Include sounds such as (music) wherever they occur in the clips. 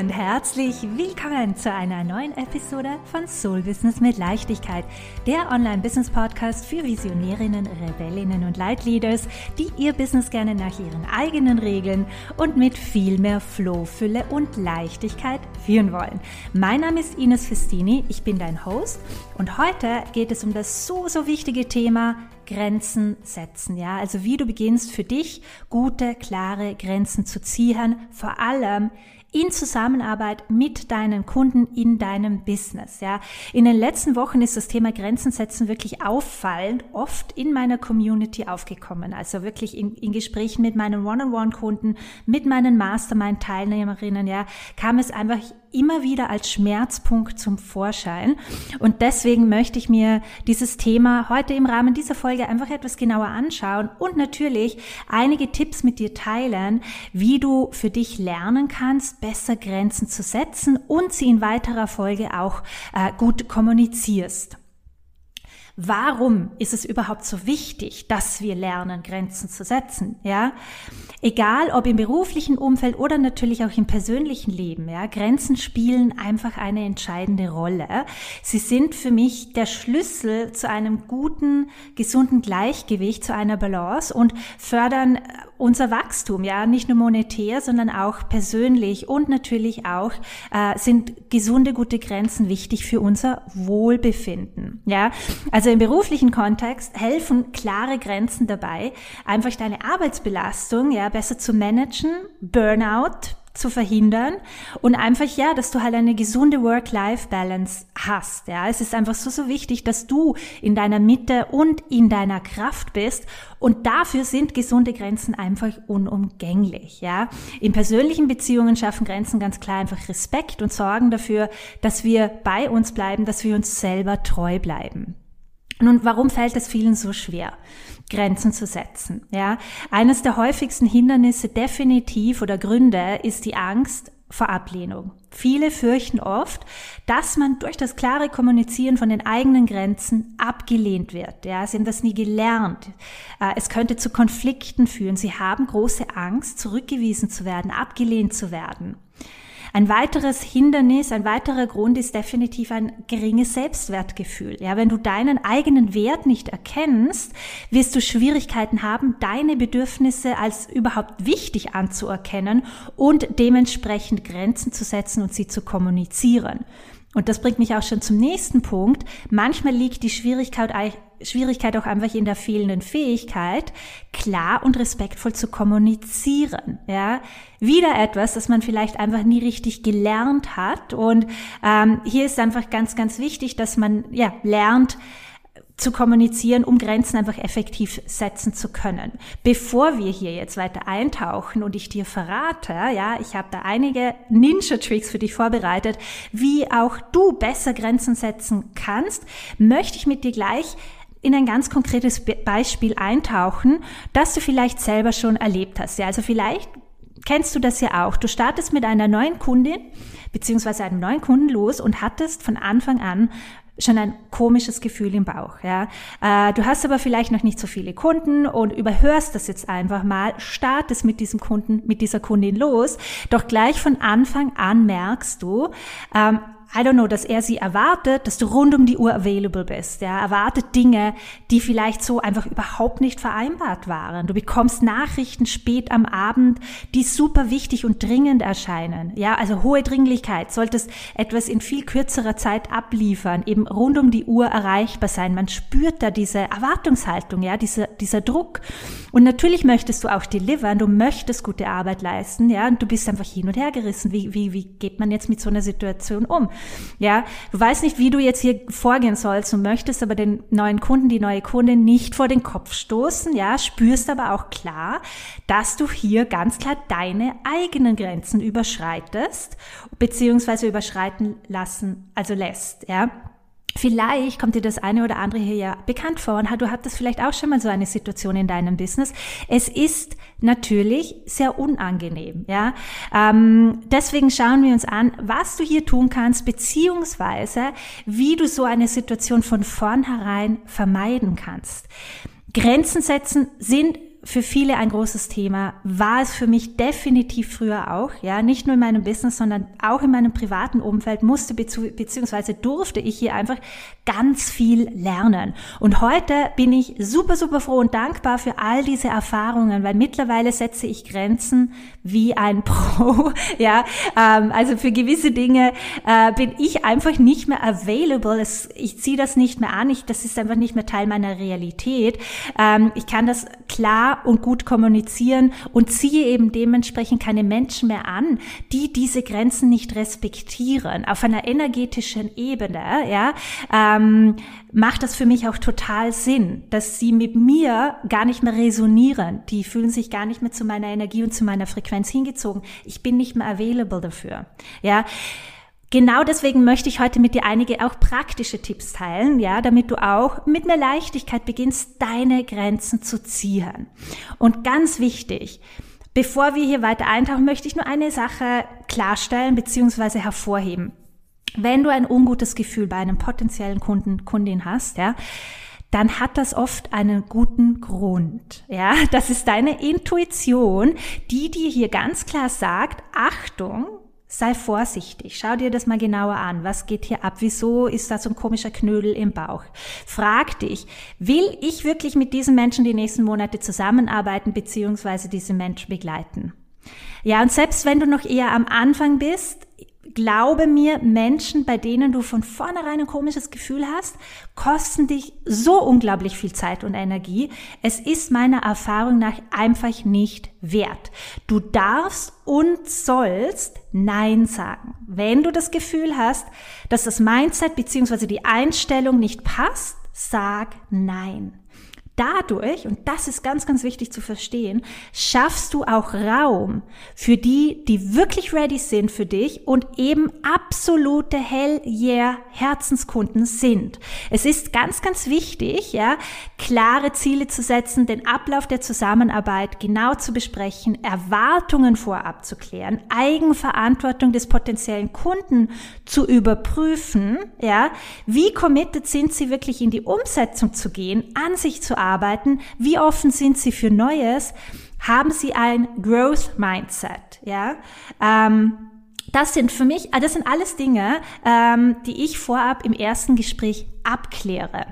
und herzlich willkommen zu einer neuen Episode von Soul Business mit Leichtigkeit, der Online-Business-Podcast für Visionärinnen, Rebellinnen und Leitleaders, die ihr Business gerne nach ihren eigenen Regeln und mit viel mehr Flow, Fülle und Leichtigkeit führen wollen. Mein Name ist Ines Festini, ich bin dein Host und heute geht es um das so, so wichtige Thema Grenzen setzen, ja, also wie du beginnst für dich gute, klare Grenzen zu ziehen, vor allem in Zusammenarbeit mit deinen Kunden in deinem Business. Ja, in den letzten Wochen ist das Thema Grenzen setzen wirklich auffallend oft in meiner Community aufgekommen. Also wirklich in, in Gesprächen mit meinen One-on-One-Kunden, mit meinen Mastermind-Teilnehmerinnen. Ja, kam es einfach immer wieder als Schmerzpunkt zum Vorschein. Und deswegen möchte ich mir dieses Thema heute im Rahmen dieser Folge einfach etwas genauer anschauen und natürlich einige Tipps mit dir teilen, wie du für dich lernen kannst, besser Grenzen zu setzen und sie in weiterer Folge auch äh, gut kommunizierst. Warum ist es überhaupt so wichtig, dass wir lernen, Grenzen zu setzen? Ja, egal ob im beruflichen Umfeld oder natürlich auch im persönlichen Leben. Ja, Grenzen spielen einfach eine entscheidende Rolle. Sie sind für mich der Schlüssel zu einem guten, gesunden Gleichgewicht, zu einer Balance und fördern unser Wachstum. Ja, nicht nur monetär, sondern auch persönlich und natürlich auch äh, sind gesunde, gute Grenzen wichtig für unser Wohlbefinden. Ja, also im beruflichen Kontext helfen klare Grenzen dabei, einfach deine Arbeitsbelastung ja besser zu managen, Burnout zu verhindern und einfach ja, dass du halt eine gesunde Work-Life-Balance hast. Ja, es ist einfach so so wichtig, dass du in deiner Mitte und in deiner Kraft bist und dafür sind gesunde Grenzen einfach unumgänglich. Ja, in persönlichen Beziehungen schaffen Grenzen ganz klar einfach Respekt und sorgen dafür, dass wir bei uns bleiben, dass wir uns selber treu bleiben. Nun, warum fällt es vielen so schwer, Grenzen zu setzen? Ja, eines der häufigsten Hindernisse definitiv oder Gründe ist die Angst vor Ablehnung. Viele fürchten oft, dass man durch das klare Kommunizieren von den eigenen Grenzen abgelehnt wird. Ja, sie haben das nie gelernt. Äh, es könnte zu Konflikten führen. Sie haben große Angst, zurückgewiesen zu werden, abgelehnt zu werden. Ein weiteres Hindernis, ein weiterer Grund ist definitiv ein geringes Selbstwertgefühl. Ja, wenn du deinen eigenen Wert nicht erkennst, wirst du Schwierigkeiten haben, deine Bedürfnisse als überhaupt wichtig anzuerkennen und dementsprechend Grenzen zu setzen und sie zu kommunizieren. Und das bringt mich auch schon zum nächsten Punkt. Manchmal liegt die Schwierigkeit, Schwierigkeit auch einfach in der fehlenden Fähigkeit, klar und respektvoll zu kommunizieren. Ja, wieder etwas, das man vielleicht einfach nie richtig gelernt hat. Und ähm, hier ist einfach ganz, ganz wichtig, dass man ja lernt, zu kommunizieren, um Grenzen einfach effektiv setzen zu können. Bevor wir hier jetzt weiter eintauchen und ich dir verrate, ja, ich habe da einige Ninja-Tricks für dich vorbereitet, wie auch du besser Grenzen setzen kannst, möchte ich mit dir gleich in ein ganz konkretes Beispiel eintauchen, das du vielleicht selber schon erlebt hast. Ja, also vielleicht kennst du das ja auch. Du startest mit einer neuen Kundin beziehungsweise einem neuen Kunden los und hattest von Anfang an schon ein komisches Gefühl im Bauch. Ja, äh, du hast aber vielleicht noch nicht so viele Kunden und überhörst das jetzt einfach mal, startest mit diesem Kunden, mit dieser Kundin los, doch gleich von Anfang an merkst du, ähm, I don't know, dass er sie erwartet, dass du rund um die Uhr available bist. Ja, erwartet Dinge, die vielleicht so einfach überhaupt nicht vereinbart waren. Du bekommst Nachrichten spät am Abend, die super wichtig und dringend erscheinen. Ja, also hohe Dringlichkeit. Solltest etwas in viel kürzerer Zeit abliefern, eben rund um die Uhr erreichbar sein. Man spürt da diese Erwartungshaltung, ja, dieser, dieser Druck. Und natürlich möchtest du auch delivern. Du möchtest gute Arbeit leisten, ja, und du bist einfach hin und her gerissen. Wie, wie, wie geht man jetzt mit so einer Situation um? Ja, du weißt nicht, wie du jetzt hier vorgehen sollst und möchtest aber den neuen Kunden, die neue Kundin nicht vor den Kopf stoßen, ja, spürst aber auch klar, dass du hier ganz klar deine eigenen Grenzen überschreitest, beziehungsweise überschreiten lassen, also lässt, ja. Vielleicht kommt dir das eine oder andere hier ja bekannt vor und du hattest vielleicht auch schon mal so eine Situation in deinem Business. Es ist natürlich sehr unangenehm, ja. Ähm, deswegen schauen wir uns an, was du hier tun kannst, beziehungsweise wie du so eine Situation von vornherein vermeiden kannst. Grenzen setzen sind für viele ein großes Thema, war es für mich definitiv früher auch, ja, nicht nur in meinem Business, sondern auch in meinem privaten Umfeld musste beziehungsweise durfte ich hier einfach ganz viel lernen. Und heute bin ich super, super froh und dankbar für all diese Erfahrungen, weil mittlerweile setze ich Grenzen wie ein (laughs) Pro, ja, ähm, also für gewisse Dinge äh, bin ich einfach nicht mehr available. Es, ich ziehe das nicht mehr an, ich, das ist einfach nicht mehr Teil meiner Realität. Ähm, ich kann das klar und gut kommunizieren und ziehe eben dementsprechend keine Menschen mehr an, die diese Grenzen nicht respektieren. Auf einer energetischen Ebene, ja, ähm, macht das für mich auch total Sinn, dass sie mit mir gar nicht mehr resonieren. Die fühlen sich gar nicht mehr zu meiner Energie und zu meiner Frequenz hingezogen. Ich bin nicht mehr available dafür. Ja. Genau deswegen möchte ich heute mit dir einige auch praktische Tipps teilen, ja, damit du auch mit mehr Leichtigkeit beginnst, deine Grenzen zu ziehen. Und ganz wichtig, bevor wir hier weiter eintauchen, möchte ich nur eine Sache klarstellen bzw. hervorheben. Wenn du ein ungutes Gefühl bei einem potenziellen Kunden, Kundin hast, ja, dann hat das oft einen guten Grund. Ja, das ist deine Intuition, die dir hier ganz klar sagt, Achtung, Sei vorsichtig. Schau dir das mal genauer an. Was geht hier ab? Wieso ist da so ein komischer Knödel im Bauch? Frag dich, will ich wirklich mit diesem Menschen die nächsten Monate zusammenarbeiten bzw. diese Menschen begleiten? Ja, und selbst wenn du noch eher am Anfang bist, glaube mir, Menschen, bei denen du von vornherein ein komisches Gefühl hast, kosten dich so unglaublich viel Zeit und Energie. Es ist meiner Erfahrung nach einfach nicht wert. Du darfst und sollst Nein sagen. Wenn du das Gefühl hast, dass das Mindset bzw. die Einstellung nicht passt, sag Nein dadurch, und das ist ganz, ganz wichtig zu verstehen, schaffst du auch Raum für die, die wirklich ready sind für dich und eben absolute Hell yeah Herzenskunden sind. Es ist ganz, ganz wichtig, ja, klare Ziele zu setzen, den Ablauf der Zusammenarbeit genau zu besprechen, Erwartungen vorab zu klären, Eigenverantwortung des potenziellen Kunden zu überprüfen, ja, wie committed sind sie wirklich in die Umsetzung zu gehen, an sich zu arbeiten, arbeiten, wie offen sind sie für Neues, haben sie ein Growth Mindset, ja. Ähm, das sind für mich, das sind alles Dinge, ähm, die ich vorab im ersten Gespräch abkläre.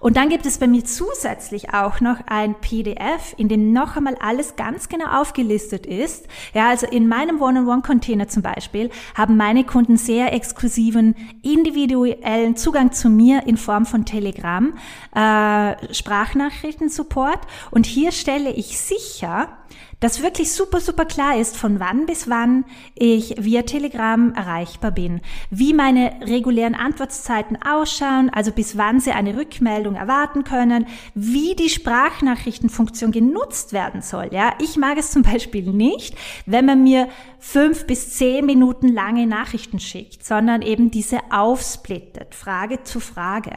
Und dann gibt es bei mir zusätzlich auch noch ein PDF, in dem noch einmal alles ganz genau aufgelistet ist. Ja, also in meinem One-on-One-Container zum Beispiel haben meine Kunden sehr exklusiven, individuellen Zugang zu mir in Form von Telegram, äh, Sprachnachrichten-Support. Und hier stelle ich sicher, dass wirklich super, super klar ist, von wann bis wann ich via Telegram erreichbar bin, wie meine regulären Antwortzeiten ausschauen, also bis wann Sie eine Rückmeldung erwarten können, wie die Sprachnachrichtenfunktion genutzt werden soll. Ja, ich mag es zum Beispiel nicht, wenn man mir fünf bis zehn Minuten lange Nachrichten schickt, sondern eben diese aufsplittet, Frage zu Frage.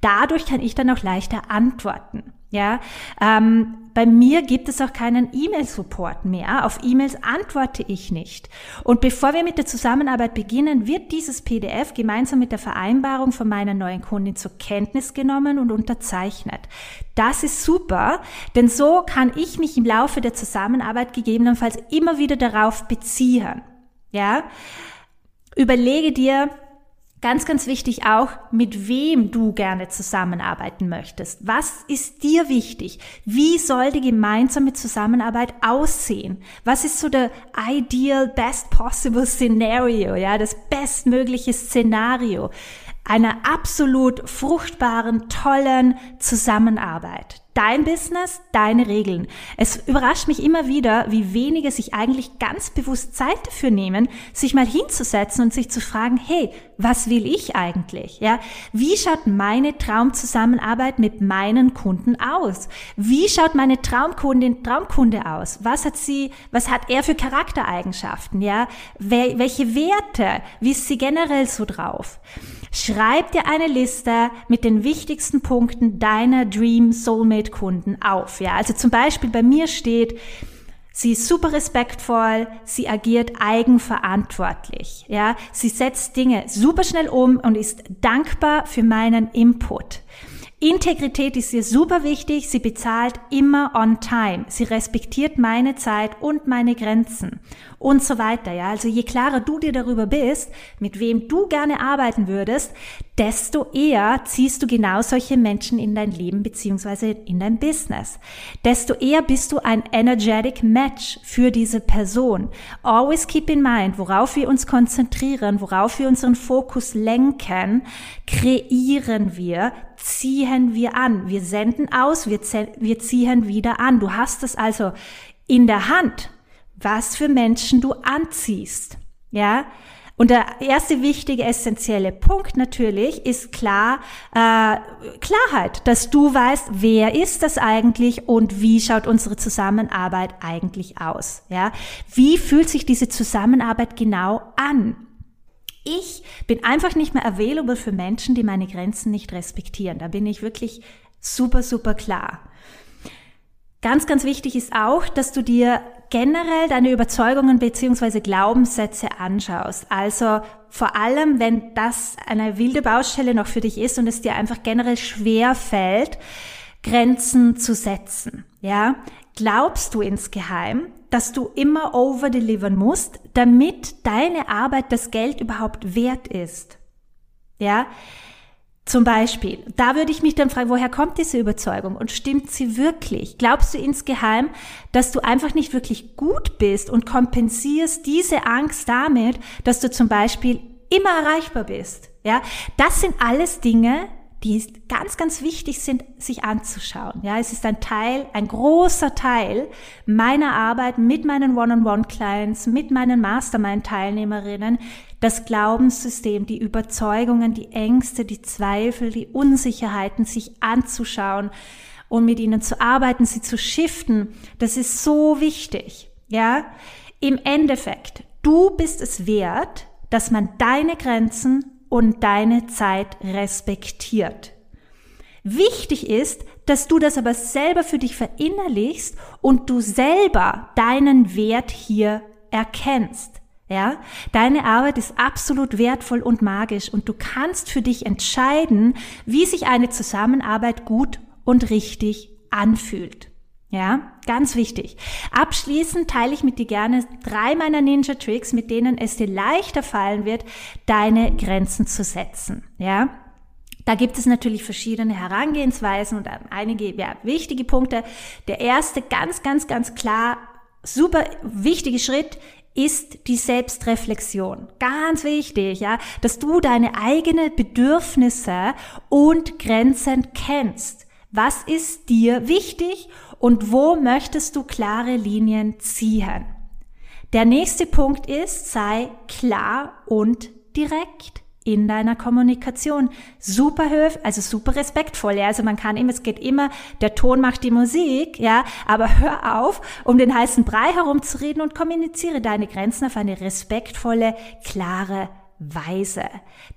Dadurch kann ich dann auch leichter antworten. Ja, ähm, bei mir gibt es auch keinen E-Mail-Support mehr. Auf E-Mails antworte ich nicht. Und bevor wir mit der Zusammenarbeit beginnen, wird dieses PDF gemeinsam mit der Vereinbarung von meiner neuen Kundin zur Kenntnis genommen und unterzeichnet. Das ist super, denn so kann ich mich im Laufe der Zusammenarbeit gegebenenfalls immer wieder darauf beziehen. Ja, überlege dir, Ganz, ganz wichtig auch, mit wem du gerne zusammenarbeiten möchtest. Was ist dir wichtig? Wie soll die gemeinsame Zusammenarbeit aussehen? Was ist so der ideal, best possible Scenario, ja, das bestmögliche Szenario einer absolut fruchtbaren, tollen Zusammenarbeit? Dein Business, deine Regeln. Es überrascht mich immer wieder, wie wenige sich eigentlich ganz bewusst Zeit dafür nehmen, sich mal hinzusetzen und sich zu fragen, hey, was will ich eigentlich? Ja, wie schaut meine Traumzusammenarbeit mit meinen Kunden aus? Wie schaut meine Traumkundin, Traumkunde aus? Was hat sie, was hat er für Charaktereigenschaften? Ja, welche Werte? Wie ist sie generell so drauf? Schreib dir eine Liste mit den wichtigsten Punkten deiner Dream Soulmate Kunden auf. Ja, also zum Beispiel bei mir steht, Sie ist super respektvoll, sie agiert eigenverantwortlich, ja. Sie setzt Dinge super schnell um und ist dankbar für meinen Input. Integrität ist ihr super wichtig. Sie bezahlt immer on time. Sie respektiert meine Zeit und meine Grenzen und so weiter. Ja, also je klarer du dir darüber bist, mit wem du gerne arbeiten würdest, desto eher ziehst du genau solche Menschen in dein Leben beziehungsweise in dein Business. Desto eher bist du ein energetic Match für diese Person. Always keep in mind, worauf wir uns konzentrieren, worauf wir unseren Fokus lenken, kreieren wir, ziehen wir an. Wir senden aus, wir, wir ziehen wieder an. Du hast es also in der Hand was für Menschen du anziehst. Ja, und der erste wichtige, essentielle Punkt natürlich ist klar, äh, Klarheit, dass du weißt, wer ist das eigentlich und wie schaut unsere Zusammenarbeit eigentlich aus. Ja, wie fühlt sich diese Zusammenarbeit genau an? Ich bin einfach nicht mehr available für Menschen, die meine Grenzen nicht respektieren. Da bin ich wirklich super, super klar. Ganz, ganz wichtig ist auch, dass du dir generell deine Überzeugungen beziehungsweise Glaubenssätze anschaust. Also vor allem, wenn das eine wilde Baustelle noch für dich ist und es dir einfach generell schwer fällt, Grenzen zu setzen. Ja, glaubst du insgeheim, dass du immer overdelivern musst, damit deine Arbeit das Geld überhaupt wert ist? Ja, zum Beispiel, da würde ich mich dann fragen, woher kommt diese Überzeugung und stimmt sie wirklich? Glaubst du insgeheim, dass du einfach nicht wirklich gut bist und kompensierst diese Angst damit, dass du zum Beispiel immer erreichbar bist? Ja, das sind alles Dinge, die ganz, ganz wichtig sind, sich anzuschauen. Ja, es ist ein Teil, ein großer Teil meiner Arbeit mit meinen One-on-One-Clients, mit meinen Mastermind-Teilnehmerinnen, das Glaubenssystem, die Überzeugungen, die Ängste, die Zweifel, die Unsicherheiten sich anzuschauen und mit ihnen zu arbeiten, sie zu shiften. Das ist so wichtig. Ja, im Endeffekt, du bist es wert, dass man deine Grenzen und deine Zeit respektiert. Wichtig ist, dass du das aber selber für dich verinnerlichst und du selber deinen Wert hier erkennst. Ja, deine Arbeit ist absolut wertvoll und magisch und du kannst für dich entscheiden, wie sich eine Zusammenarbeit gut und richtig anfühlt. Ja, ganz wichtig. Abschließend teile ich mit dir gerne drei meiner Ninja Tricks, mit denen es dir leichter fallen wird, deine Grenzen zu setzen. Ja, da gibt es natürlich verschiedene Herangehensweisen und einige ja, wichtige Punkte. Der erste ganz, ganz, ganz klar, super wichtige Schritt ist die Selbstreflexion. Ganz wichtig, ja, dass du deine eigenen Bedürfnisse und Grenzen kennst. Was ist dir wichtig und wo möchtest du klare Linien ziehen? Der nächste Punkt ist, sei klar und direkt in deiner Kommunikation. Super höf, also super respektvoll. Ja? Also man kann immer, es geht immer, der Ton macht die Musik, ja, aber hör auf, um den heißen Brei herumzureden und kommuniziere deine Grenzen auf eine respektvolle, klare Weise.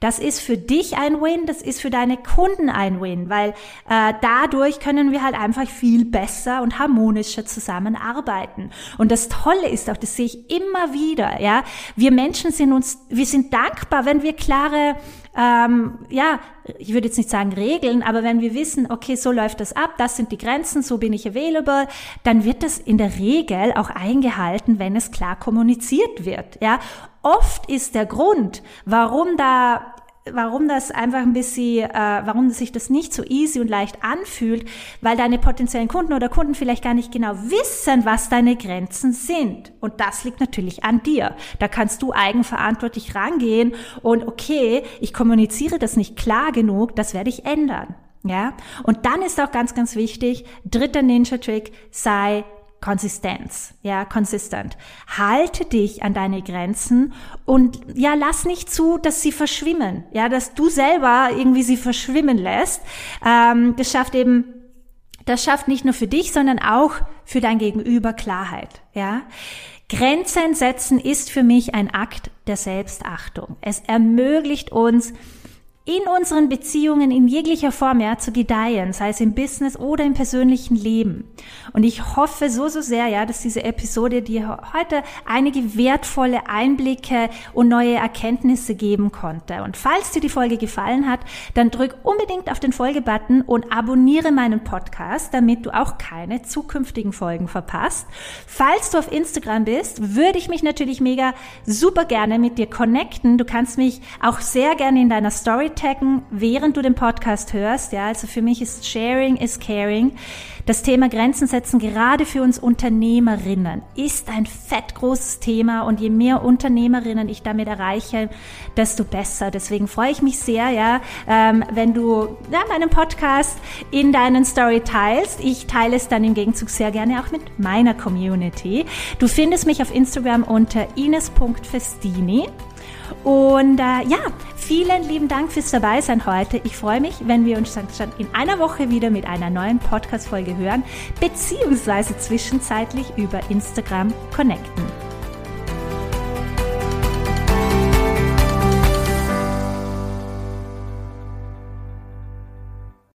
Das ist für dich ein Win, das ist für deine Kunden ein Win, weil äh, dadurch können wir halt einfach viel besser und harmonischer zusammenarbeiten. Und das Tolle ist auch, das sehe ich immer wieder, ja, wir Menschen sind uns, wir sind dankbar, wenn wir klare ähm, ja, ich würde jetzt nicht sagen Regeln, aber wenn wir wissen, okay, so läuft das ab, das sind die Grenzen, so bin ich available, dann wird das in der Regel auch eingehalten, wenn es klar kommuniziert wird. Ja, oft ist der Grund, warum da warum das einfach ein bisschen, äh, warum sich das nicht so easy und leicht anfühlt, weil deine potenziellen Kunden oder Kunden vielleicht gar nicht genau wissen, was deine Grenzen sind. Und das liegt natürlich an dir. Da kannst du eigenverantwortlich rangehen und okay, ich kommuniziere das nicht klar genug, das werde ich ändern. Ja, und dann ist auch ganz, ganz wichtig, dritter Ninja-Trick, sei Konsistenz, ja, consistent. Halte dich an deine Grenzen und ja, lass nicht zu, dass sie verschwimmen, ja, dass du selber irgendwie sie verschwimmen lässt. Ähm, das schafft eben, das schafft nicht nur für dich, sondern auch für dein Gegenüber Klarheit, ja. Grenzen setzen ist für mich ein Akt der Selbstachtung. Es ermöglicht uns, in unseren Beziehungen in jeglicher Form ja zu gedeihen, sei es im Business oder im persönlichen Leben. Und ich hoffe so so sehr ja, dass diese Episode dir heute einige wertvolle Einblicke und neue Erkenntnisse geben konnte. Und falls dir die Folge gefallen hat, dann drück unbedingt auf den Folge-Button und abonniere meinen Podcast, damit du auch keine zukünftigen Folgen verpasst. Falls du auf Instagram bist, würde ich mich natürlich mega super gerne mit dir connecten. Du kannst mich auch sehr gerne in deiner Story taggen, während du den Podcast hörst. Ja, also für mich ist Sharing is Caring. Das Thema Grenzen setzen gerade für uns Unternehmerinnen ist ein fett großes Thema und je mehr Unternehmerinnen ich damit erreiche, desto besser. Deswegen freue ich mich sehr, ja, ähm, wenn du ja, meinen Podcast in deinen Story teilst. Ich teile es dann im Gegenzug sehr gerne auch mit meiner Community. Du findest mich auf Instagram unter ines.festini. Und äh, ja, vielen lieben Dank fürs Dabeisein heute. Ich freue mich, wenn wir uns dann schon in einer Woche wieder mit einer neuen Podcast-Folge hören, beziehungsweise zwischenzeitlich über Instagram connecten.